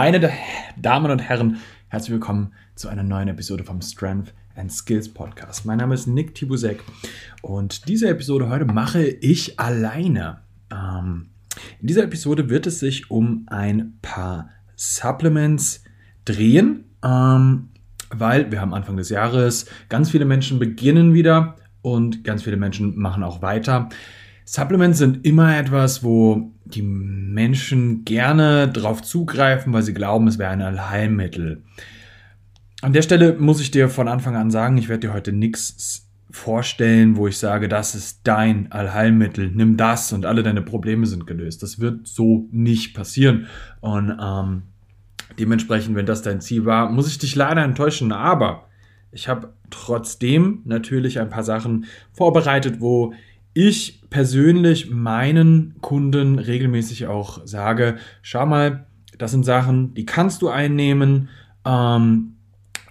Meine Damen und Herren, herzlich willkommen zu einer neuen Episode vom Strength and Skills Podcast. Mein Name ist Nick Tibusek und diese Episode heute mache ich alleine. Ähm, in dieser Episode wird es sich um ein paar Supplements drehen, ähm, weil wir haben Anfang des Jahres, ganz viele Menschen beginnen wieder und ganz viele Menschen machen auch weiter. Supplements sind immer etwas, wo die Menschen gerne drauf zugreifen, weil sie glauben, es wäre ein Allheilmittel. An der Stelle muss ich dir von Anfang an sagen, ich werde dir heute nichts vorstellen, wo ich sage, das ist dein Allheilmittel, nimm das und alle deine Probleme sind gelöst. Das wird so nicht passieren. Und ähm, dementsprechend, wenn das dein Ziel war, muss ich dich leider enttäuschen. Aber ich habe trotzdem natürlich ein paar Sachen vorbereitet, wo ich persönlich meinen Kunden regelmäßig auch sage, schau mal, das sind Sachen, die kannst du einnehmen, ähm,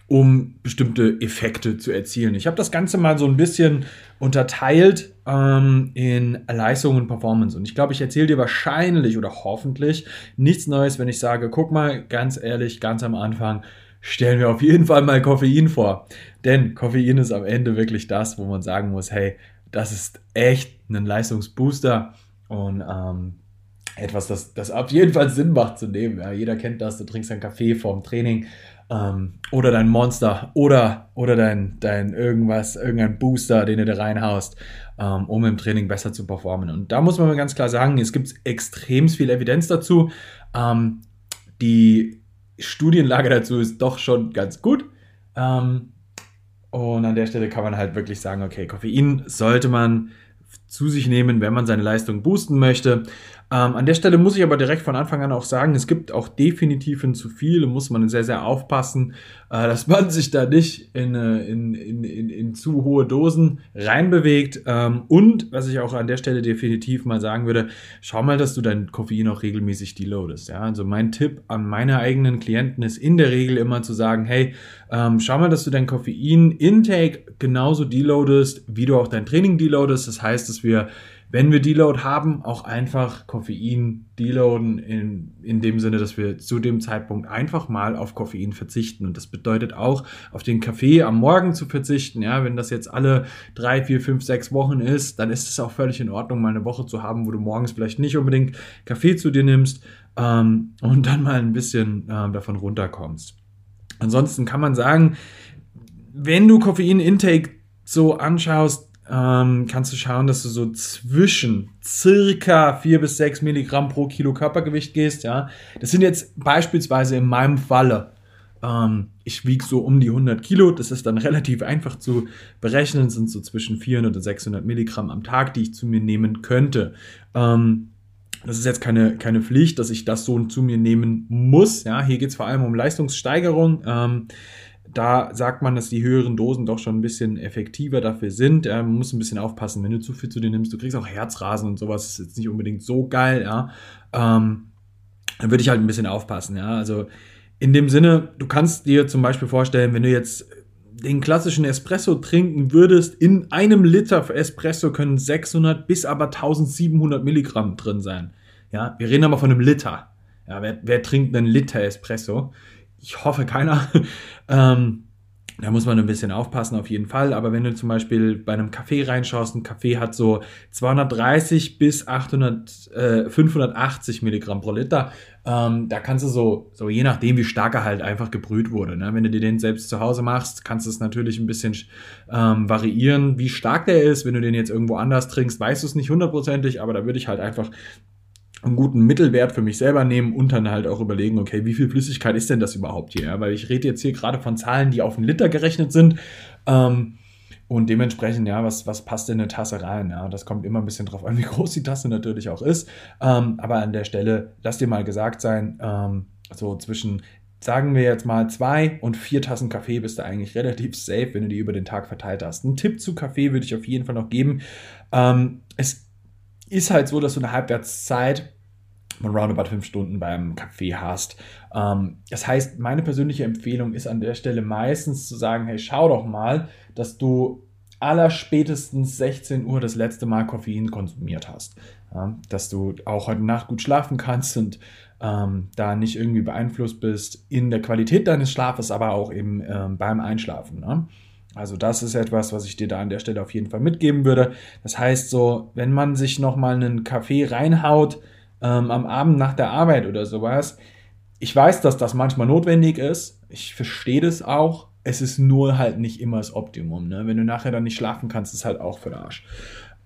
um bestimmte Effekte zu erzielen. Ich habe das Ganze mal so ein bisschen unterteilt ähm, in Leistung und Performance. Und ich glaube, ich erzähle dir wahrscheinlich oder hoffentlich nichts Neues, wenn ich sage, guck mal, ganz ehrlich, ganz am Anfang, stellen wir auf jeden Fall mal Koffein vor. Denn Koffein ist am Ende wirklich das, wo man sagen muss, hey, das ist echt ein Leistungsbooster und ähm, etwas, das, das auf jeden Fall Sinn macht zu nehmen. Ja, jeder kennt das, du trinkst einen Kaffee vorm Training ähm, oder dein Monster oder, oder dein, dein irgendwas, irgendein Booster, den du da reinhaust, ähm, um im Training besser zu performen. Und da muss man ganz klar sagen, es gibt extrem viel Evidenz dazu. Ähm, die Studienlage dazu ist doch schon ganz gut. Ähm, und an der Stelle kann man halt wirklich sagen, okay, Koffein sollte man zu sich nehmen, wenn man seine Leistung boosten möchte. Ähm, an der Stelle muss ich aber direkt von Anfang an auch sagen, es gibt auch definitiv ein zu viel, da muss man sehr, sehr aufpassen, äh, dass man sich da nicht in, äh, in, in, in, in zu hohe Dosen reinbewegt. Ähm, und was ich auch an der Stelle definitiv mal sagen würde, schau mal, dass du dein Koffein auch regelmäßig deloadest. Ja? Also mein Tipp an meine eigenen Klienten ist in der Regel immer zu sagen, hey, ähm, schau mal, dass du dein Koffein-Intake genauso deloadest, wie du auch dein Training deloadest. Das heißt, dass wir wenn wir Deload haben, auch einfach Koffein deloaden in, in dem Sinne, dass wir zu dem Zeitpunkt einfach mal auf Koffein verzichten. Und das bedeutet auch, auf den Kaffee am Morgen zu verzichten. Ja, wenn das jetzt alle drei, vier, fünf, sechs Wochen ist, dann ist es auch völlig in Ordnung, mal eine Woche zu haben, wo du morgens vielleicht nicht unbedingt Kaffee zu dir nimmst ähm, und dann mal ein bisschen äh, davon runterkommst. Ansonsten kann man sagen, wenn du Koffein-Intake so anschaust, ähm, kannst du schauen, dass du so zwischen circa 4 bis 6 Milligramm pro Kilo Körpergewicht gehst. Ja? Das sind jetzt beispielsweise in meinem Falle, ähm, ich wiege so um die 100 Kilo. Das ist dann relativ einfach zu berechnen, sind so zwischen 400 und 600 Milligramm am Tag, die ich zu mir nehmen könnte. Ähm, das ist jetzt keine, keine Pflicht, dass ich das so zu mir nehmen muss. Ja, hier geht es vor allem um Leistungssteigerung. Ähm, da sagt man, dass die höheren Dosen doch schon ein bisschen effektiver dafür sind. Man muss ein bisschen aufpassen, wenn du zu viel zu dir nimmst. Du kriegst auch Herzrasen und sowas. Ist jetzt nicht unbedingt so geil. Ja. Ähm, dann würde ich halt ein bisschen aufpassen. Ja. Also in dem Sinne, du kannst dir zum Beispiel vorstellen, wenn du jetzt den klassischen Espresso trinken würdest, in einem Liter Espresso können 600 bis aber 1700 Milligramm drin sein. Ja, wir reden aber von einem Liter. Ja, wer, wer trinkt einen Liter Espresso? Ich hoffe keiner. ähm, da muss man ein bisschen aufpassen auf jeden Fall. Aber wenn du zum Beispiel bei einem Kaffee reinschaust, ein Kaffee hat so 230 bis 800, äh, 580 Milligramm pro Liter. Ähm, da kannst du so, so je nachdem, wie stark er halt einfach gebrüht wurde. Ne? Wenn du dir den selbst zu Hause machst, kannst du es natürlich ein bisschen ähm, variieren, wie stark der ist. Wenn du den jetzt irgendwo anders trinkst, weißt du es nicht hundertprozentig, aber da würde ich halt einfach einen guten Mittelwert für mich selber nehmen und dann halt auch überlegen, okay, wie viel Flüssigkeit ist denn das überhaupt hier? Ja, weil ich rede jetzt hier gerade von Zahlen, die auf einen Liter gerechnet sind. Ähm, und dementsprechend, ja, was, was passt in eine Tasse rein? Ja, das kommt immer ein bisschen drauf an, wie groß die Tasse natürlich auch ist. Ähm, aber an der Stelle, lass dir mal gesagt sein, ähm, so zwischen, sagen wir jetzt mal zwei und vier Tassen Kaffee bist du eigentlich relativ safe, wenn du die über den Tag verteilt hast. Ein Tipp zu Kaffee würde ich auf jeden Fall noch geben. Ähm, es ist halt so, dass du eine Halbwertszeit von roundabout fünf Stunden beim Kaffee hast. Ähm, das heißt, meine persönliche Empfehlung ist an der Stelle meistens zu sagen, hey, schau doch mal, dass du allerspätestens 16 Uhr das letzte Mal Koffein konsumiert hast. Ja, dass du auch heute Nacht gut schlafen kannst und ähm, da nicht irgendwie beeinflusst bist in der Qualität deines Schlafes, aber auch eben ähm, beim Einschlafen. Ne? Also das ist etwas, was ich dir da an der Stelle auf jeden Fall mitgeben würde. Das heißt so, wenn man sich nochmal einen Kaffee reinhaut ähm, am Abend nach der Arbeit oder sowas, ich weiß, dass das manchmal notwendig ist. Ich verstehe das auch. Es ist nur halt nicht immer das Optimum. Ne? Wenn du nachher dann nicht schlafen kannst, ist halt auch für den Arsch.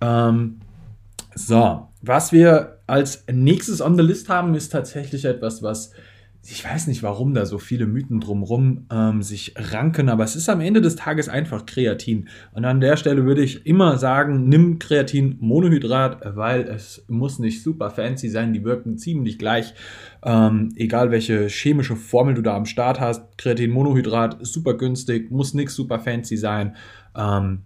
Ähm, so, was wir als nächstes on the list haben, ist tatsächlich etwas, was ich weiß nicht, warum da so viele Mythen drumherum ähm, sich ranken, aber es ist am Ende des Tages einfach Kreatin. Und an der Stelle würde ich immer sagen, nimm Kreatin Monohydrat, weil es muss nicht super fancy sein, die wirken ziemlich gleich. Ähm, egal welche chemische Formel du da am Start hast, Kreatin Monohydrat super günstig, muss nichts super fancy sein. Ähm,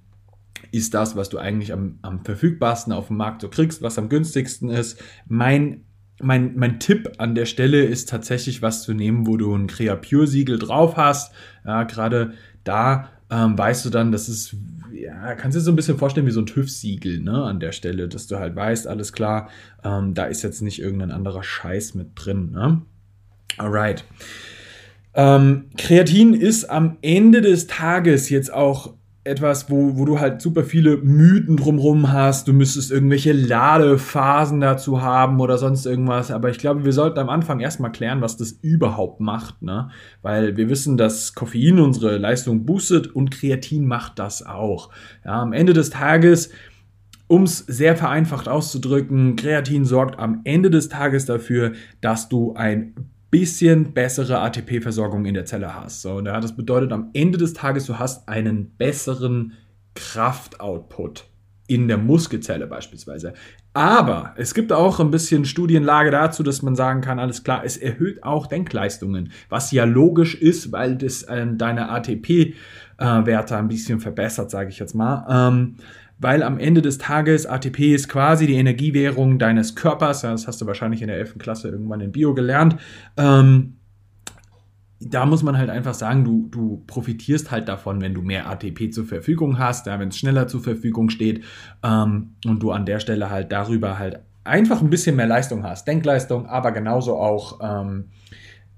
ist das, was du eigentlich am, am verfügbarsten auf dem Markt so kriegst, was am günstigsten ist. Mein mein, mein Tipp an der Stelle ist tatsächlich was zu nehmen, wo du ein Creapure-Siegel drauf hast. Ja, gerade da ähm, weißt du dann, das ist, ja, kannst du dir so ein bisschen vorstellen wie so ein TÜV-Siegel, ne, an der Stelle, dass du halt weißt, alles klar, ähm, da ist jetzt nicht irgendein anderer Scheiß mit drin, ne? Alright. Ähm, Kreatin ist am Ende des Tages jetzt auch etwas, wo, wo du halt super viele Mythen drumrum hast. Du müsstest irgendwelche Ladephasen dazu haben oder sonst irgendwas. Aber ich glaube, wir sollten am Anfang erstmal klären, was das überhaupt macht. Ne? Weil wir wissen, dass Koffein unsere Leistung boostet und Kreatin macht das auch. Ja, am Ende des Tages um es sehr vereinfacht auszudrücken, Kreatin sorgt am Ende des Tages dafür, dass du ein bisschen bessere ATP-Versorgung in der Zelle hast. So, ja, das bedeutet am Ende des Tages, du hast einen besseren Kraftoutput in der Muskelzelle beispielsweise. Aber es gibt auch ein bisschen Studienlage dazu, dass man sagen kann, alles klar, es erhöht auch Denkleistungen, was ja logisch ist, weil das äh, deine ATP-Werte äh, ein bisschen verbessert, sage ich jetzt mal. Ähm, weil am Ende des Tages ATP ist quasi die Energiewährung deines Körpers. Das hast du wahrscheinlich in der 11. Klasse irgendwann in Bio gelernt. Ähm, da muss man halt einfach sagen, du, du profitierst halt davon, wenn du mehr ATP zur Verfügung hast, ja, wenn es schneller zur Verfügung steht ähm, und du an der Stelle halt darüber halt einfach ein bisschen mehr Leistung hast. Denkleistung, aber genauso auch ähm,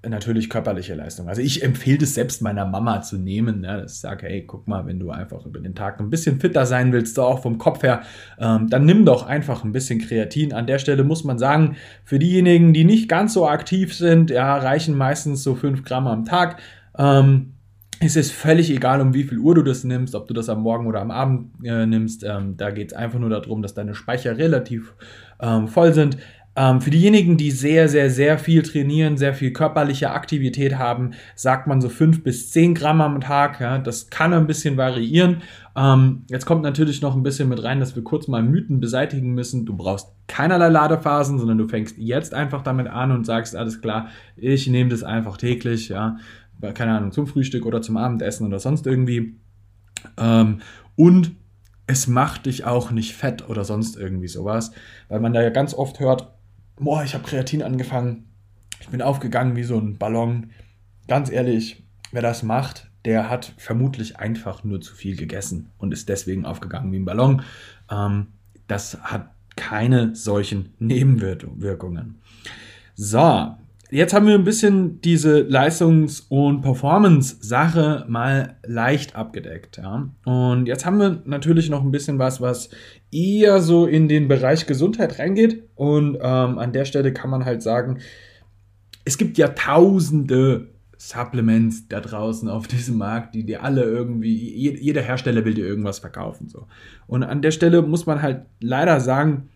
natürlich körperliche Leistung. Also ich empfehle es selbst meiner Mama zu nehmen. Ja, dass ich sage, hey, guck mal, wenn du einfach über den Tag ein bisschen fitter sein willst, so auch vom Kopf her, ähm, dann nimm doch einfach ein bisschen Kreatin. An der Stelle muss man sagen, für diejenigen, die nicht ganz so aktiv sind, ja, reichen meistens so 5 Gramm am Tag. Ähm, es ist völlig egal, um wie viel Uhr du das nimmst, ob du das am Morgen oder am Abend äh, nimmst. Ähm, da geht es einfach nur darum, dass deine Speicher relativ ähm, voll sind. Ähm, für diejenigen, die sehr, sehr, sehr viel trainieren, sehr viel körperliche Aktivität haben, sagt man so fünf bis zehn Gramm am Tag. Ja, das kann ein bisschen variieren. Ähm, jetzt kommt natürlich noch ein bisschen mit rein, dass wir kurz mal Mythen beseitigen müssen. Du brauchst keinerlei Ladephasen, sondern du fängst jetzt einfach damit an und sagst, alles klar, ich nehme das einfach täglich, ja, keine Ahnung, zum Frühstück oder zum Abendessen oder sonst irgendwie. Ähm, und es macht dich auch nicht fett oder sonst irgendwie sowas, weil man da ja ganz oft hört, boah, ich habe Kreatin angefangen, ich bin aufgegangen wie so ein Ballon. Ganz ehrlich, wer das macht, der hat vermutlich einfach nur zu viel gegessen und ist deswegen aufgegangen wie ein Ballon. Ähm, das hat keine solchen Nebenwirkungen. So, jetzt haben wir ein bisschen diese Leistungs- und Performance-Sache mal leicht abgedeckt. Ja? Und jetzt haben wir natürlich noch ein bisschen was, was eher so in den Bereich Gesundheit reingeht. Und ähm, an der Stelle kann man halt sagen, es gibt ja tausende Supplements da draußen auf diesem Markt, die dir alle irgendwie, jeder Hersteller will dir irgendwas verkaufen. So. Und an der Stelle muss man halt leider sagen,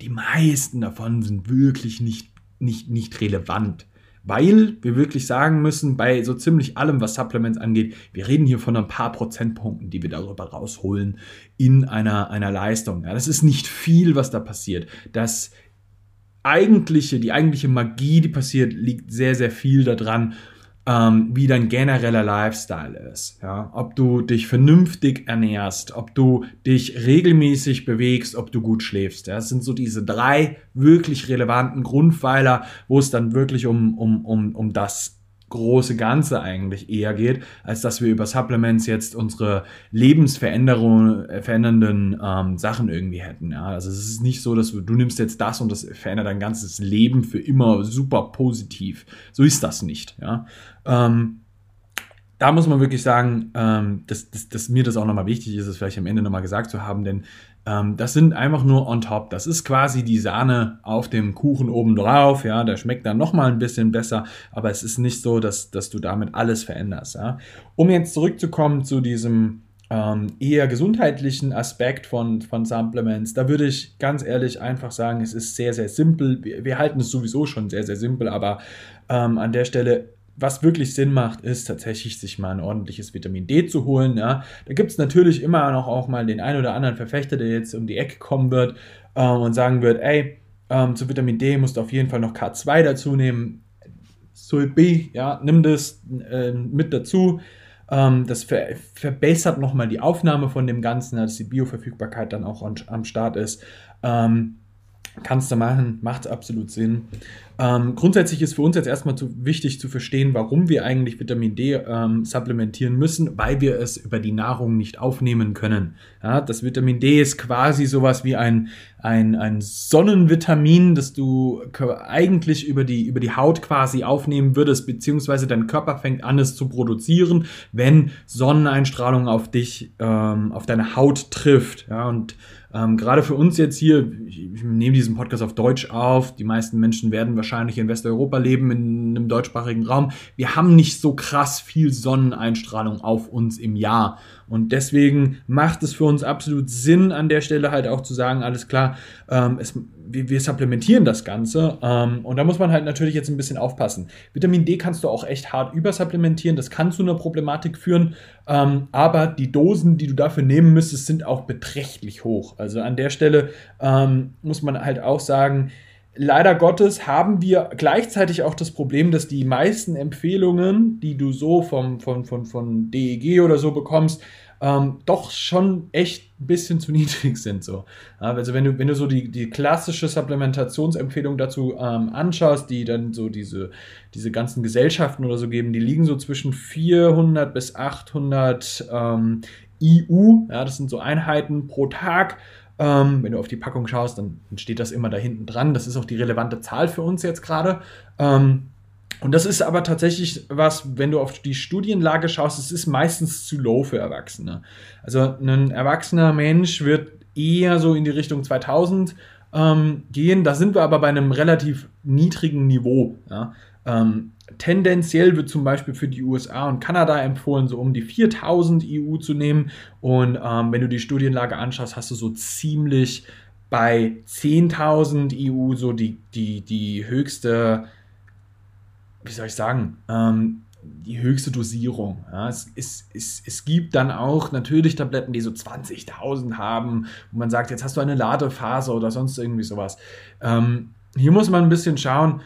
die meisten davon sind wirklich nicht nicht, nicht relevant. Weil wir wirklich sagen müssen, bei so ziemlich allem, was Supplements angeht, wir reden hier von ein paar Prozentpunkten, die wir darüber rausholen in einer, einer Leistung. Ja, das ist nicht viel, was da passiert. Das eigentliche, die eigentliche Magie, die passiert, liegt sehr, sehr viel daran, ähm, wie dein genereller Lifestyle ist. Ja? Ob du dich vernünftig ernährst, ob du dich regelmäßig bewegst, ob du gut schläfst. Ja? Das sind so diese drei wirklich relevanten Grundpfeiler, wo es dann wirklich um, um, um, um das große Ganze eigentlich eher geht, als dass wir über Supplements jetzt unsere lebensverändernden äh, ähm, Sachen irgendwie hätten. Ja? Also es ist nicht so, dass du, du nimmst jetzt das und das verändert dein ganzes Leben für immer super positiv. So ist das nicht. Ja? Ähm, da muss man wirklich sagen, ähm, dass, dass, dass mir das auch nochmal wichtig ist, es vielleicht am Ende nochmal gesagt zu haben, denn das sind einfach nur on top. Das ist quasi die Sahne auf dem Kuchen oben drauf. Ja, der schmeckt dann nochmal ein bisschen besser, aber es ist nicht so, dass, dass du damit alles veränderst. Ja. Um jetzt zurückzukommen zu diesem ähm, eher gesundheitlichen Aspekt von, von Supplements, da würde ich ganz ehrlich einfach sagen, es ist sehr, sehr simpel. Wir, wir halten es sowieso schon sehr, sehr simpel, aber ähm, an der Stelle was wirklich Sinn macht, ist tatsächlich sich mal ein ordentliches Vitamin D zu holen. Ja. Da gibt es natürlich immer noch auch mal den einen oder anderen Verfechter, der jetzt um die Ecke kommen wird äh, und sagen wird, ey, ähm, zu Vitamin D musst du auf jeden Fall noch K2 dazu nehmen. Sul B, ja, nimm das äh, mit dazu. Ähm, das ver verbessert nochmal die Aufnahme von dem Ganzen, dass die Bioverfügbarkeit dann auch am Start ist. Ähm, kannst du machen, macht absolut Sinn. Ähm, grundsätzlich ist für uns jetzt erstmal zu, wichtig zu verstehen, warum wir eigentlich Vitamin D ähm, supplementieren müssen, weil wir es über die Nahrung nicht aufnehmen können. Ja, das Vitamin D ist quasi sowas wie ein, ein, ein Sonnenvitamin, das du eigentlich über die, über die Haut quasi aufnehmen würdest, beziehungsweise dein Körper fängt an, es zu produzieren, wenn Sonneneinstrahlung auf dich, ähm, auf deine Haut trifft. Ja, und ähm, gerade für uns jetzt hier, ich, ich, nehme diesen Podcast auf Deutsch auf. Die meisten Menschen werden wahrscheinlich in Westeuropa leben, in einem deutschsprachigen Raum. Wir haben nicht so krass viel Sonneneinstrahlung auf uns im Jahr. Und deswegen macht es für uns absolut Sinn, an der Stelle halt auch zu sagen, alles klar, ähm, es, wir, wir, supplementieren das Ganze. Ähm, und da muss man halt natürlich jetzt ein bisschen aufpassen. Vitamin D kannst du auch echt hart übersupplementieren. Das kann zu einer Problematik führen. Ähm, aber die Dosen, die du dafür nehmen müsstest, sind auch beträchtlich hoch. Also an der Stelle ähm, muss man halt auch sagen, leider Gottes haben wir gleichzeitig auch das Problem, dass die meisten Empfehlungen, die du so vom, von, von, von DEG oder so bekommst, ähm, doch schon echt ein bisschen zu niedrig sind. So. Also wenn du, wenn du so die, die klassische Supplementationsempfehlung dazu ähm, anschaust, die dann so diese, diese ganzen Gesellschaften oder so geben, die liegen so zwischen 400 bis 800 ähm, IU, ja, das sind so Einheiten pro Tag. Ähm, wenn du auf die Packung schaust, dann, dann, steht das immer da hinten dran. Das ist auch die relevante Zahl für uns jetzt gerade. Ähm, und das ist aber tatsächlich was, wenn du auf die Studienlage schaust, es ist meistens zu low für Erwachsene. Also ein erwachsener Mensch wird eher so in die Richtung 2000 ähm, gehen. Da sind wir aber bei einem relativ niedrigen Niveau. Ja? Ähm, tendenziell wird zum Beispiel für die USA und Kanada empfohlen, so um die 4000 EU zu nehmen. Und ähm, wenn du die Studienlage anschaust, hast du so ziemlich bei 10.000 EU so die, die, die höchste wie soll ich sagen, ähm, die höchste Dosierung. Ja, es, es, es, es gibt dann auch natürlich Tabletten, die so 20.000 haben, wo man sagt, jetzt hast du eine Ladephase oder sonst irgendwie sowas. Ähm, hier muss man ein bisschen schauen.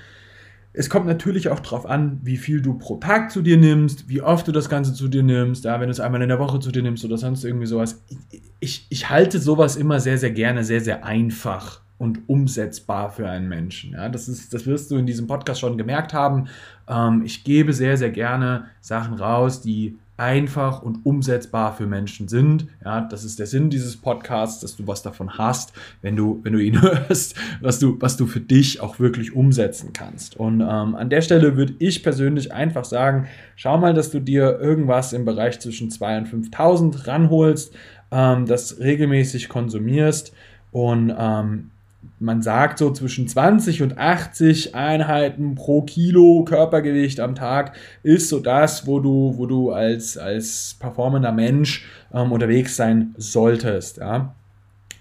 Es kommt natürlich auch darauf an, wie viel du pro Tag zu dir nimmst, wie oft du das Ganze zu dir nimmst, ja, wenn du es einmal in der Woche zu dir nimmst oder sonst irgendwie sowas. Ich, ich, ich halte sowas immer sehr, sehr gerne, sehr, sehr einfach und umsetzbar für einen Menschen. Ja, das, ist, das wirst du in diesem Podcast schon gemerkt haben. Ähm, ich gebe sehr, sehr gerne Sachen raus, die einfach und umsetzbar für Menschen sind. Ja, das ist der Sinn dieses Podcasts, dass du was davon hast, wenn du, wenn du ihn hörst, was du, was du für dich auch wirklich umsetzen kannst. Und ähm, an der Stelle würde ich persönlich einfach sagen, schau mal, dass du dir irgendwas im Bereich zwischen 2.000 und 5.000 ranholst, ähm, das regelmäßig konsumierst und ähm, man sagt so zwischen 20 und 80 Einheiten pro Kilo Körpergewicht am Tag ist so das, wo du, wo du als, als performender Mensch ähm, unterwegs sein solltest. Ja?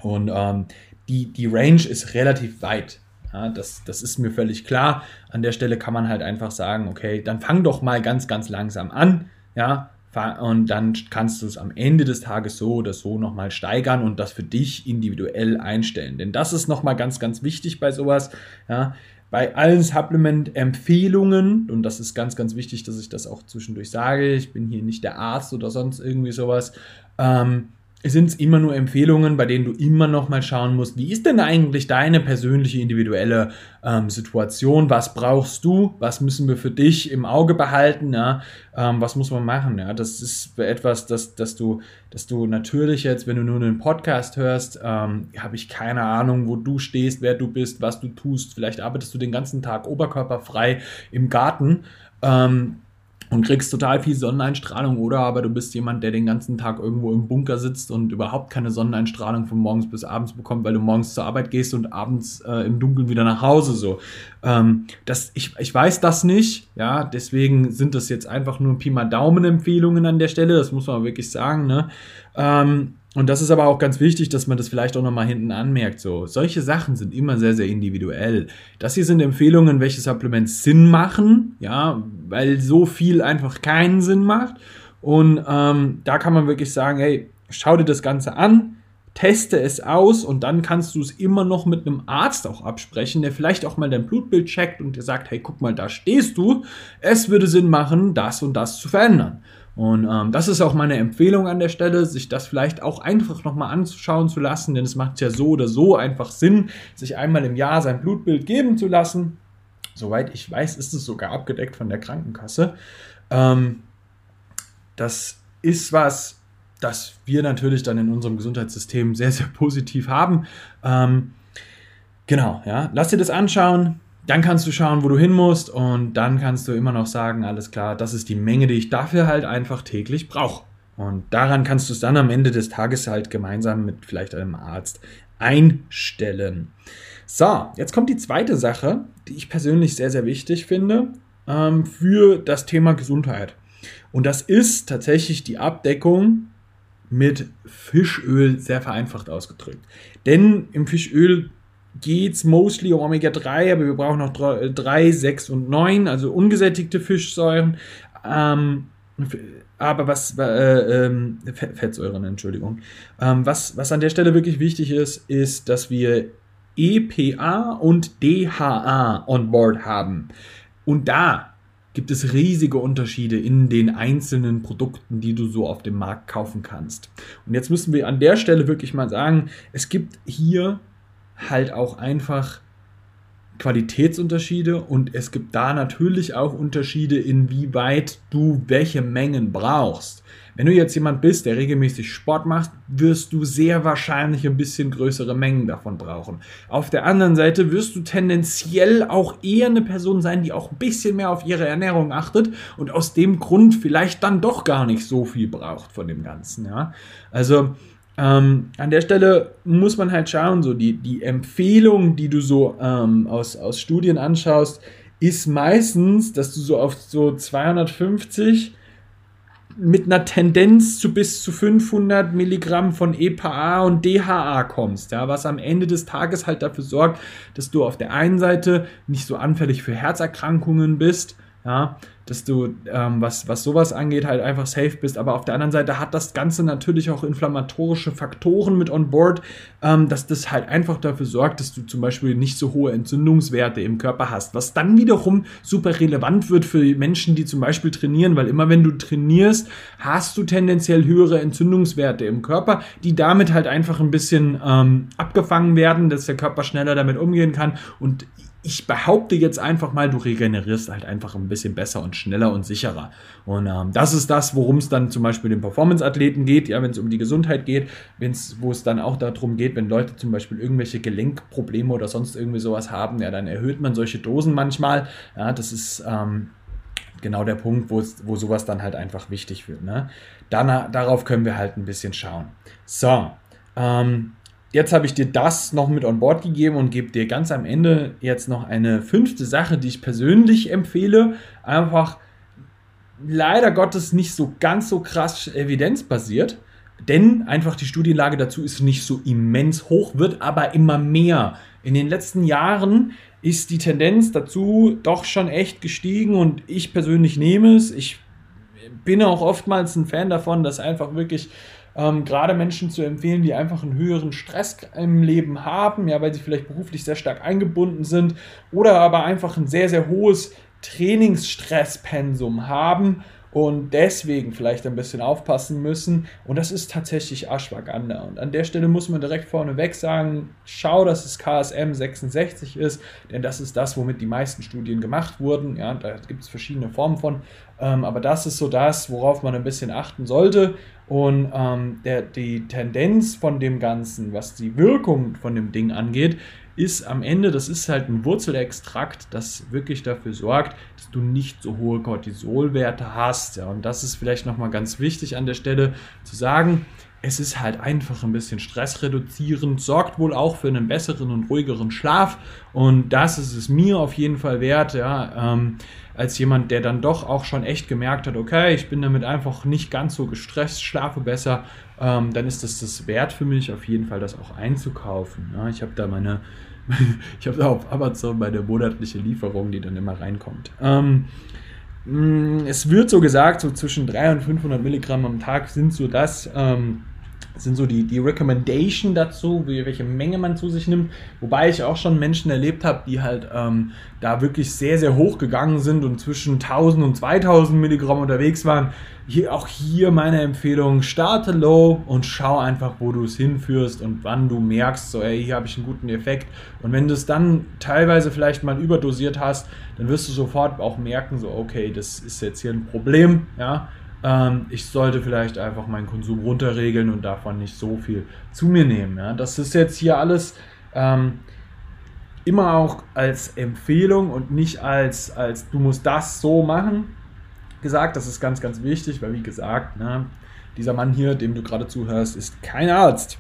Und ähm, die, die Range ist relativ weit. Ja, das, das ist mir völlig klar. An der Stelle kann man halt einfach sagen, okay, dann fang doch mal ganz, ganz langsam an. Ja, und dann kannst du es am Ende des Tages so oder so nochmal steigern und das für dich individuell einstellen. Denn das ist nochmal ganz, ganz wichtig bei sowas. Ja, bei allen Supplement-Empfehlungen, und das ist ganz, ganz wichtig, dass ich das auch zwischendurch sage, ich bin hier nicht der Arzt oder sonst irgendwie sowas, ähm, sind es immer nur Empfehlungen, bei denen du immer noch mal schauen musst, wie ist denn eigentlich deine persönliche individuelle ähm, Situation? Was brauchst du? Was müssen wir für dich im Auge behalten? Ja? Ähm, was muss man machen? Ja? Das ist etwas, das, dass du, dass du natürlich jetzt, wenn du nur einen Podcast hörst, ähm, habe ich keine Ahnung, wo du stehst, wer du bist, was du tust. Vielleicht arbeitest du den ganzen Tag oberkörperfrei im Garten. Ähm, und kriegst total viel Sonneneinstrahlung oder aber du bist jemand, der den ganzen Tag irgendwo im Bunker sitzt und überhaupt keine Sonneneinstrahlung von morgens bis abends bekommt, weil du morgens zur Arbeit gehst und abends äh, im Dunkeln wieder nach Hause so. Ähm, das, ich, ich weiß das nicht, ja, deswegen sind das jetzt einfach nur Pi mal Daumen Empfehlungen an der Stelle, das muss man wirklich sagen, ne? Ähm, und das ist aber auch ganz wichtig, dass man das vielleicht auch nochmal hinten anmerkt. So, solche Sachen sind immer sehr, sehr individuell. Das hier sind Empfehlungen, welche Supplements Sinn machen, ja, weil so viel einfach keinen Sinn macht. Und ähm, da kann man wirklich sagen, hey, schau dir das Ganze an, teste es aus und dann kannst du es immer noch mit einem Arzt auch absprechen, der vielleicht auch mal dein Blutbild checkt und dir sagt, hey, guck mal, da stehst du. Es würde Sinn machen, das und das zu verändern. Und ähm, das ist auch meine Empfehlung an der Stelle, sich das vielleicht auch einfach nochmal anzuschauen zu lassen, denn es macht ja so oder so einfach Sinn, sich einmal im Jahr sein Blutbild geben zu lassen. Soweit ich weiß, ist es sogar abgedeckt von der Krankenkasse. Ähm, das ist was, das wir natürlich dann in unserem Gesundheitssystem sehr, sehr positiv haben. Ähm, genau, ja. Lass dir das anschauen dann kannst du schauen, wo du hin musst und dann kannst du immer noch sagen, alles klar, das ist die Menge, die ich dafür halt einfach täglich brauche. Und daran kannst du es dann am Ende des Tages halt gemeinsam mit vielleicht einem Arzt einstellen. So, jetzt kommt die zweite Sache, die ich persönlich sehr, sehr wichtig finde ähm, für das Thema Gesundheit. Und das ist tatsächlich die Abdeckung mit Fischöl, sehr vereinfacht ausgedrückt. Denn im Fischöl geht es mostly um Omega-3, aber wir brauchen noch 3, 6 und 9, also ungesättigte Fischsäuren. Ähm, aber was, äh, äh, Fettsäuren, Entschuldigung. Ähm, was, was an der Stelle wirklich wichtig ist, ist, dass wir EPA und DHA on board haben. Und da gibt es riesige Unterschiede in den einzelnen Produkten, die du so auf dem Markt kaufen kannst. Und jetzt müssen wir an der Stelle wirklich mal sagen, es gibt hier halt auch einfach Qualitätsunterschiede und es gibt da natürlich auch Unterschiede, inwieweit du welche Mengen brauchst. Wenn du jetzt jemand bist, der regelmäßig Sport macht, wirst du sehr wahrscheinlich ein bisschen größere Mengen davon brauchen. Auf der anderen Seite wirst du tendenziell auch eher eine Person sein, die auch ein bisschen mehr auf ihre Ernährung achtet und aus dem Grund vielleicht dann doch gar nicht so viel braucht von dem Ganzen. Ja? Also ähm, an der Stelle muss man halt schauen, so die, die Empfehlung, die du so ähm, aus, aus Studien anschaust, ist meistens, dass du so auf so 250 mit einer Tendenz zu bis zu 500 Milligramm von EPA und DHA kommst, ja, was am Ende des Tages halt dafür sorgt, dass du auf der einen Seite nicht so anfällig für Herzerkrankungen bist, ja, dass du, ähm, was, was sowas angeht, halt einfach safe bist. Aber auf der anderen Seite hat das Ganze natürlich auch inflammatorische Faktoren mit on board, ähm, dass das halt einfach dafür sorgt, dass du zum Beispiel nicht so hohe Entzündungswerte im Körper hast. Was dann wiederum super relevant wird für Menschen, die zum Beispiel trainieren, weil immer wenn du trainierst, hast du tendenziell höhere Entzündungswerte im Körper, die damit halt einfach ein bisschen ähm, abgefangen werden, dass der Körper schneller damit umgehen kann. Und ich behaupte jetzt einfach mal, du regenerierst halt einfach ein bisschen besser und schneller und sicherer. Und ähm, das ist das, worum es dann zum Beispiel den Performance-Athleten geht, ja, wenn es um die Gesundheit geht, wo es dann auch darum geht, wenn Leute zum Beispiel irgendwelche Gelenkprobleme oder sonst irgendwie sowas haben, ja, dann erhöht man solche Dosen manchmal. Ja, das ist ähm, genau der Punkt, wo, sowas dann halt einfach wichtig wird. Ne? Dann, darauf können wir halt ein bisschen schauen. So, ähm, jetzt habe ich dir das noch mit on board gegeben und gebe dir ganz am Ende jetzt noch eine fünfte Sache, die ich persönlich empfehle. Einfach leider Gottes nicht so ganz so krass evidenzbasiert. Denn einfach die Studienlage dazu ist nicht so immens hoch, wird aber immer mehr. In den letzten Jahren ist die Tendenz dazu doch schon echt gestiegen und ich persönlich nehme es. Ich bin auch oftmals ein Fan davon, dass einfach wirklich ähm, gerade Menschen zu empfehlen, die einfach einen höheren Stress im Leben haben, ja, weil sie vielleicht beruflich sehr stark eingebunden sind oder aber einfach ein sehr, sehr hohes Trainingsstresspensum haben und deswegen vielleicht ein bisschen aufpassen müssen. Und das ist tatsächlich Ashwagandha. Und an der Stelle muss man direkt vorneweg sagen, schau, dass es KSM 66 ist, denn das ist das, womit die meisten Studien gemacht wurden. Ja, da gibt es verschiedene Formen von. Ähm, aber das ist so das, worauf man ein bisschen achten sollte. Und ähm, der, die Tendenz von dem Ganzen, was die Wirkung von dem Ding angeht, ist am Ende, das ist halt ein Wurzelextrakt, das wirklich dafür sorgt, dass du nicht so hohe Cortisolwerte hast. Ja, und das ist vielleicht nochmal ganz wichtig an der Stelle zu sagen. Es ist halt einfach ein bisschen stressreduzierend, sorgt wohl auch für einen besseren und ruhigeren Schlaf. Und das ist es mir auf jeden Fall wert, ja, ähm, als jemand, der dann doch auch schon echt gemerkt hat, okay, ich bin damit einfach nicht ganz so gestresst, schlafe besser, ähm, dann ist das das wert für mich, auf jeden Fall das auch einzukaufen. Ja, ich habe da meine ich habe auf Amazon meine monatliche Lieferung, die dann immer reinkommt. Ähm, mm, es wird so gesagt, so zwischen 300 und 500 Milligramm am Tag sind so das, ähm, sind so die, die Recommendation dazu, wie, welche Menge man zu sich nimmt. Wobei ich auch schon Menschen erlebt habe, die halt ähm, da wirklich sehr, sehr hoch gegangen sind und zwischen 1000 und 2000 Milligramm unterwegs waren. Hier, auch hier meine Empfehlung, starte low und schau einfach, wo du es hinführst und wann du merkst, so, ey, hier habe ich einen guten Effekt. Und wenn du es dann teilweise vielleicht mal überdosiert hast, dann wirst du sofort auch merken, so, okay, das ist jetzt hier ein Problem, ja ähm, ich sollte vielleicht einfach meinen Konsum runterregeln und davon nicht so viel zu mir nehmen. Ja? Das ist jetzt hier alles ähm, immer auch als Empfehlung und nicht als, als du musst das so machen gesagt. Das ist ganz, ganz wichtig, weil wie gesagt, ne, dieser Mann hier, dem du gerade zuhörst, ist kein Arzt.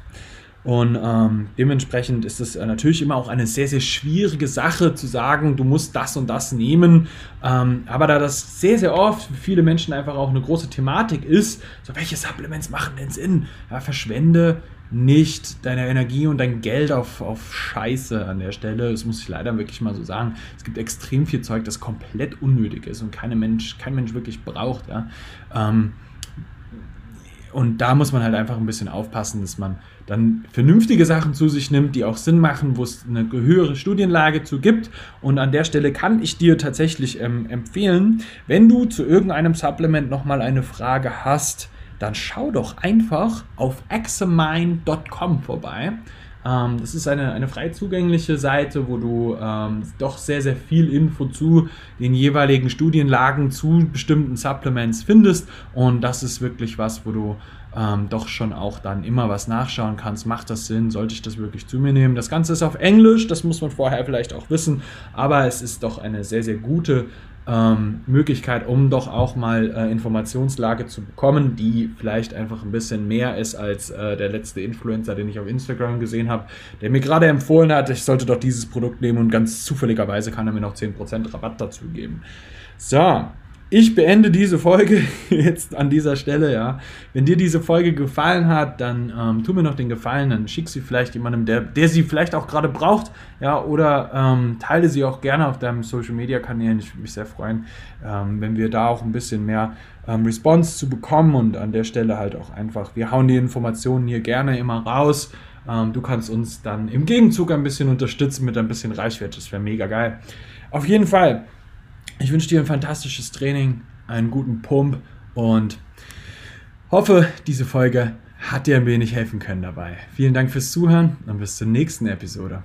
Und ähm, dementsprechend ist es äh, natürlich immer auch eine sehr, sehr schwierige Sache zu sagen, du musst das und das nehmen. Ähm, aber da das sehr, sehr oft für viele Menschen einfach auch eine große Thematik ist, so welche Supplements machen denn Sinn? Ja, verschwende nicht deine Energie und dein Geld auf, auf Scheiße an der Stelle. Das muss ich leider wirklich mal so sagen. Es gibt extrem viel Zeug, das komplett unnötig ist und keine Mensch, kein Mensch wirklich braucht. Ja. Ähm, und da muss man halt einfach ein bisschen aufpassen, dass man dann vernünftige Sachen zu sich nimmt, die auch Sinn machen, wo es eine höhere Studienlage zu gibt. Und an der Stelle kann ich dir tatsächlich ähm, empfehlen, wenn du zu irgendeinem Supplement nochmal eine Frage hast, dann schau doch einfach auf examine.com vorbei. Ähm, das ist eine, eine frei zugängliche Seite, wo du ähm, doch sehr, sehr viel Info zu den jeweiligen Studienlagen zu bestimmten Supplements findest. Und das ist wirklich was, wo du ähm, doch schon auch dann immer was nachschauen kannst. Macht das Sinn? Sollte ich das wirklich zu mir nehmen? Das Ganze ist auf Englisch, das muss man vorher vielleicht auch wissen, aber es ist doch eine sehr, sehr gute ähm, Möglichkeit, um doch auch mal äh, Informationslage zu bekommen, die vielleicht einfach ein bisschen mehr ist als äh, der letzte Influencer, den ich auf Instagram gesehen habe, der mir gerade empfohlen hat, ich sollte doch dieses Produkt nehmen und ganz zufälligerweise kann er mir noch 10% Rabatt dazu geben. So, ich beende diese Folge jetzt an dieser Stelle, ja. Wenn dir diese Folge gefallen hat, dann ähm, tu mir noch den Gefallen, dann schick sie vielleicht jemandem, der, der sie vielleicht auch gerade braucht, ja, oder ähm, teile sie auch gerne auf deinem Social Media Kanälen. Ich würde mich sehr freuen, ähm, wenn wir da auch ein bisschen mehr ähm, Response zu bekommen und an der Stelle halt auch einfach, wir hauen die Informationen hier gerne immer raus. Ähm, du kannst uns dann im Gegenzug ein bisschen unterstützen mit ein bisschen Reichweite, das wäre mega geil. Auf jeden Fall. Ich wünsche dir ein fantastisches Training, einen guten Pump und hoffe, diese Folge hat dir ein wenig helfen können dabei. Vielen Dank fürs Zuhören und bis zur nächsten Episode.